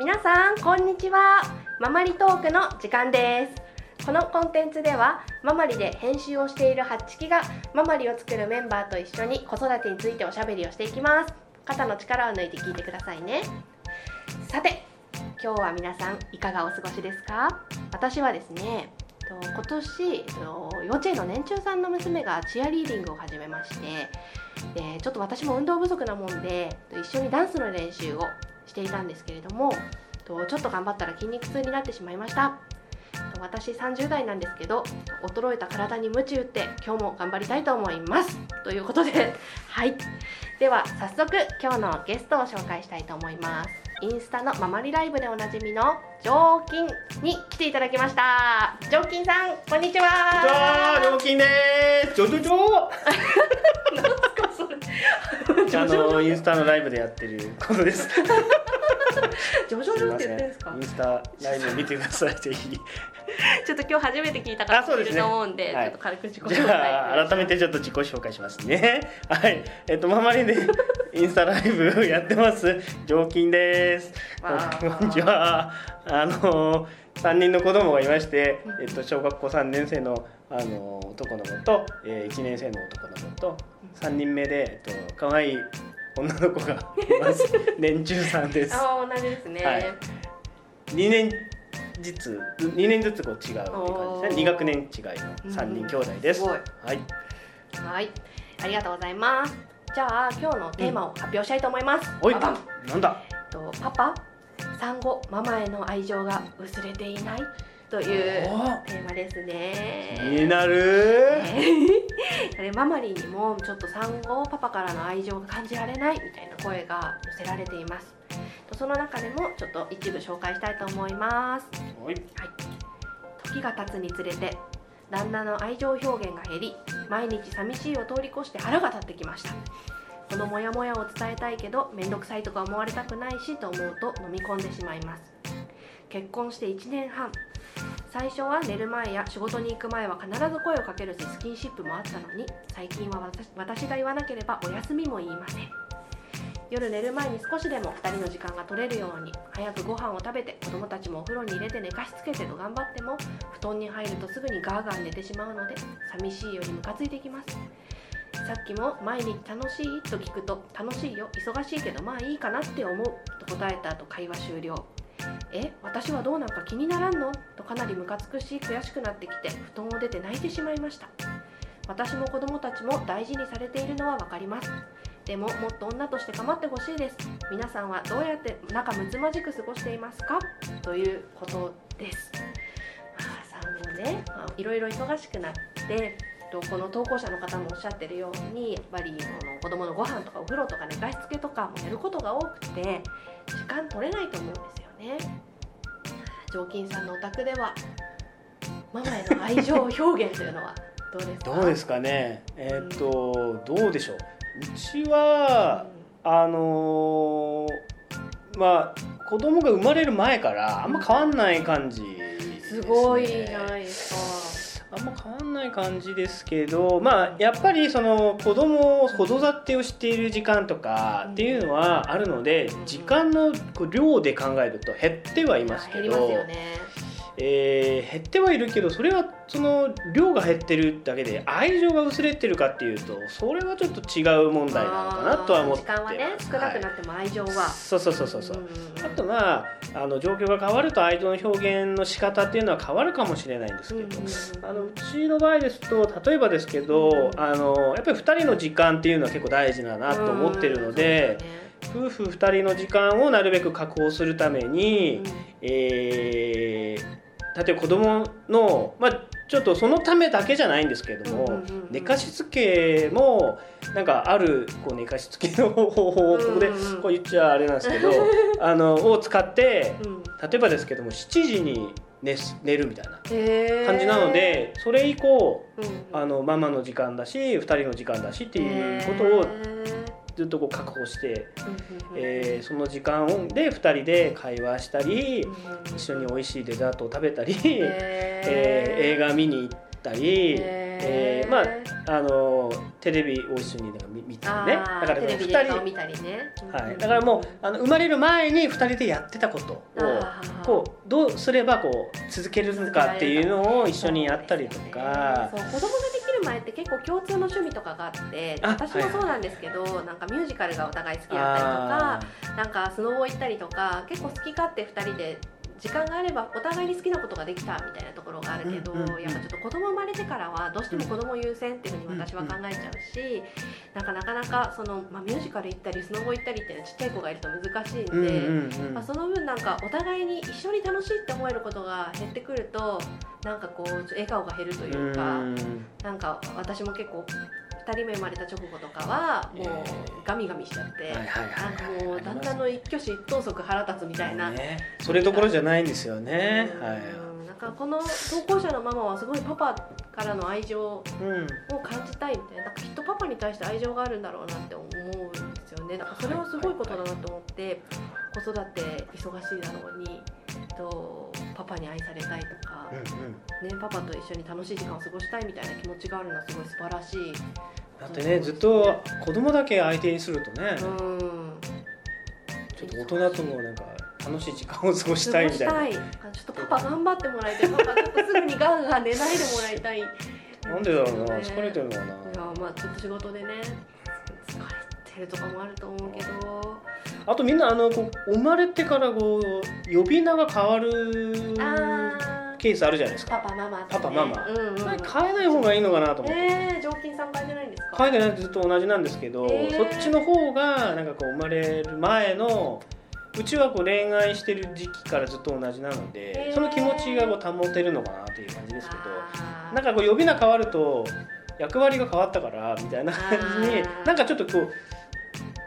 皆さんこんにちは。ママリトークの時間です。このコンテンツではママリで編集をしているハッチキがママリを作るメンバーと一緒に子育てについておしゃべりをしていきます。肩の力を抜いて聞いてくださいね。さて今日は皆さんいかがお過ごしですか？私はですね今年幼稚園の年中さんの娘がチアリーディングを始めましてでちょっと私も運動不足なもんで一緒にダンスの練習をしていたんですけれどもちょっと頑張ったら筋肉痛になってしまいました。私30代なんですけど衰えた体に鞭打って今日も頑張りたいと思います。ということで はい。では早速今日のゲストを紹介したいと思います。インスタのママリライブでおなじみのジョーキンに来ていただきました。ジョーキンさんこんにちは。ジョーキンです。ジョジョジョ あのインスタのライブでやってることです。ジョジョジョって言ってんですかインスタライブ見てください。ぜ ひちょっと今日初めて聞いた方いると思うんで、ねはい、ちょっと軽く自己紹介。じゃあ改めてちょっと自己紹介しますね。はい。えっとママリでインスタライブやってます。ジョーキンです。こんにちは。あの3人の子供がいまして、えっと、小学校3年生のあの男の子と、えー、1年生の男の子と3人目で、えっと可愛い女の子がいます。年中さんです。あ同じですね、はい、2年実2年ずつこう違うって感じですね。2学年違いの3人兄弟です、はい。はい。ありがとうございます。じゃあ今日のテーマを発表したいと思います、うん、なんだ？とパパ産後ママへの愛情が薄れていない？というテーマですね。気になる ママリンにもちょっと産後パパからの愛情が感じられないみたいな声が寄せられています。その中でもちょっと一部紹介したいと思います。はい、時が経つにつれて旦那の愛情表現が減り毎日寂しいを通り越して腹が立ってきました。このモヤモヤを伝えたいけど面倒くさいとか思われたくないしと思うと飲み込んでしまいます。結婚して1年半最初は寝る前や仕事に行く前は必ず声をかけるしスキンシップもあったのに最近は私が言わなければお休みも言いません。夜寝る前に少しでも2人の時間が取れるように早くご飯を食べて子供たちもお風呂に入れて寝かしつけてと頑張っても布団に入るとすぐにガーガー寝てしまうので寂しいよりムカついてきます。さっきも毎日楽しいと聞くと楽しいよ忙しいけどまあいいかなって思うと答えた後会話終了。え私はどうなんか気にならんの？とかなりムカつくし悔しくなってきて布団を出て泣いてしまいました。私も子供たちも大事にされているのは分かります。でももっと女として構ってほしいです。皆さんはどうやって仲睦まじく過ごしていますか？ということです。まあ産後ね、あ、いろいろ忙しくなってこの投稿者の方もおっしゃってるようにやっぱりこの子供のご飯とかお風呂とか寝かしつけとかもやることが多くて時間取れないと思うんですね。常勤さんのお宅ではママへの愛情表現というのはどうですか？どうですかね？えー、っと、どうでしょう？うちは、うん、あのー、まあ子供が生まれる前からあんま変わんない感じ、ね、すごいないですか？あんま変わんない感じですけどまあやっぱりその子供を子育てをしている時間とかっていうのはあるので時間の量で考えると減ってはいますけど。えー、減ってはいるけどそれはその量が減ってるだけで愛情が薄れてるかっていうとそれはちょっと違う問題なのかなとは思って時間はね少なくなっても愛情は、はい、そうそうそうそう。そうあとまああの状況が変わると愛情の表現の仕方っていうのは変わるかもしれないんですけど、あのうちの場合ですと例えばですけど、あのやっぱり2人の時間っていうのは結構大事だなと思ってるので。夫婦2人の時間をなるべく確保するために、うん、えー例えば子供のまあちょっとそのためだけじゃないんですけれども、寝かしつけもなんかあるこう寝かしつけの 方法をここでこう言っちゃあれなんですけど、あのを使って例えばですけども7時に寝寝るみたいな感じなのでそれ以降、あのママの時間だし2人の時間だしっていうことをずっとこう確保して、えー、その時間で2人で会話したり、一緒に美味しいデザートを食べたり、えー、映画見に行ったり。えー、まああのテレビを一緒に見見たりね。だからテレビで顔見たりね、はい、だからもうあの生まれる前に2人でやってたことをこうどうすればこう続けるのかっていうのを一緒にやったりとか、そう、ね、子供ができる前って結構共通の趣味とかがあって私もそうなんですけど、はい、なんかミュージカルがお互い好きだったりとかなんかスノボ行ったりとか結構好き勝手2人で時間があればお互いに好きなことができたみたいなところがあるけど、やっぱちょっと子供生まれてからはどうしても子供優先っていうふうに私は考えちゃうし、なんかなかなかその、まあ、ミュージカル行ったりスノボ行ったりってちっちゃい子がいると難しいんで、まあ、その分なんかお互いに一緒に楽しいって思えることが減ってくるとなんかこう笑顔が減るというか、うん、なんか私も結構2人目生まれた直後とかはもうガミガミしちゃって、もう旦那の一挙手一投足腹立つみたいな、ね、それどころじゃないんですよね、はい、なんかこの投稿者のママはすごいパパからの愛情を感じたいみたいななんかきっとパパに対して愛情があるんだろうなって思うんですよね。だからそれはすごいことだなと思って、子育て忙しいだろうにとパパに愛されたいとか、うんうん、ね、パパと一緒に楽しい時間を過ごしたいみたいな気持ちがあるのはすごい素晴らしいだってねずっと子供だけ相手にするとね、うん、ちょっと大人ともなんか楽しい時間を過ごしたいみたいな。ちょっとパパ頑張ってもらいたい。パパちょっとすぐにガンガン寝ないでもらいたい。なんでだろうな、疲れてるのかな。いやまあちょっと仕事でね疲れてるとかもあると思うけど。あとみんなあのこう生まれてからこう呼び名が変わるケースあるじゃないですか。パパママ、ね、パパママ、うんうん、変えない方がいいのかなと思って。えー、常勤さん変えてないんですか？変えてないずっと同じなんですけど、えー、そっちの方がなんかこう生まれる前のうちはこう恋愛してる時期からずっと同じなので、えー、その気持ちがこう保てるのかなっていう感じですけどなんかこう呼び名変わると役割が変わったからみたいな感じになんかちょっとこう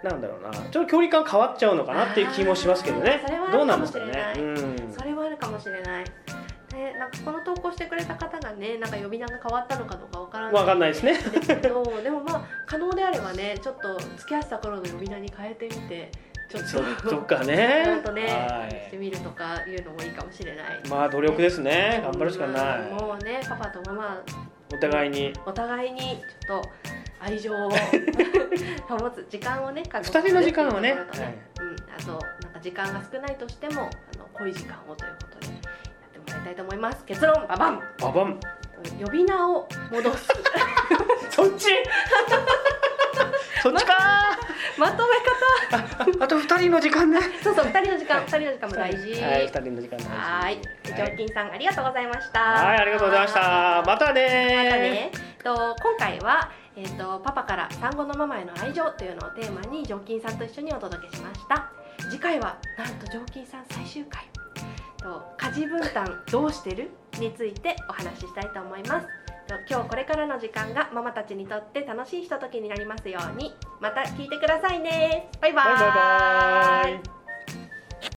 なんだろうな。ちょっと距離感変わっちゃうのかなっていう気もしますけどね。どうなんですかね、うん、それはあるかもしれないね、なんかこの投稿してくれた方がねなんか呼び名が変わったのかどうかわからないわかんないですね。でもまあ可能であればねちょっと付き合ってた頃の呼び名に変えてみてちょっととかね。ちょっとね、はい、してみるとかいうのもいいかもしれない、まあ努力ですね、頑張るしかない、もうねパパとママお互いに。お互いにちょっと愛情を 保つ時間をね2人の時間をね、ねはい、うん、あとなんか時間が少ないとしてもあの濃い時間をということでたいと思います。結論ババン。ババン。呼び名を戻す。そっち？そっちか。まとめ方。あと二人の時間ね。そうそう二人の時間二人の時間も大事。はい二人の時間大事。はい。常勤さんありがとうございました。はいありがとうございました。またね。またね。と今回はえーと、パパから産後のママへの愛情というのをテーマに常勤さんと一緒にお届けしました。次回はなんと常勤さん最終回と家事分担どうしてる？についてお話ししたいと思います。今日これからの時間がママたちにとって楽しいひとときになりますように。また聞いてくださいね。バイ。バイバイバイ。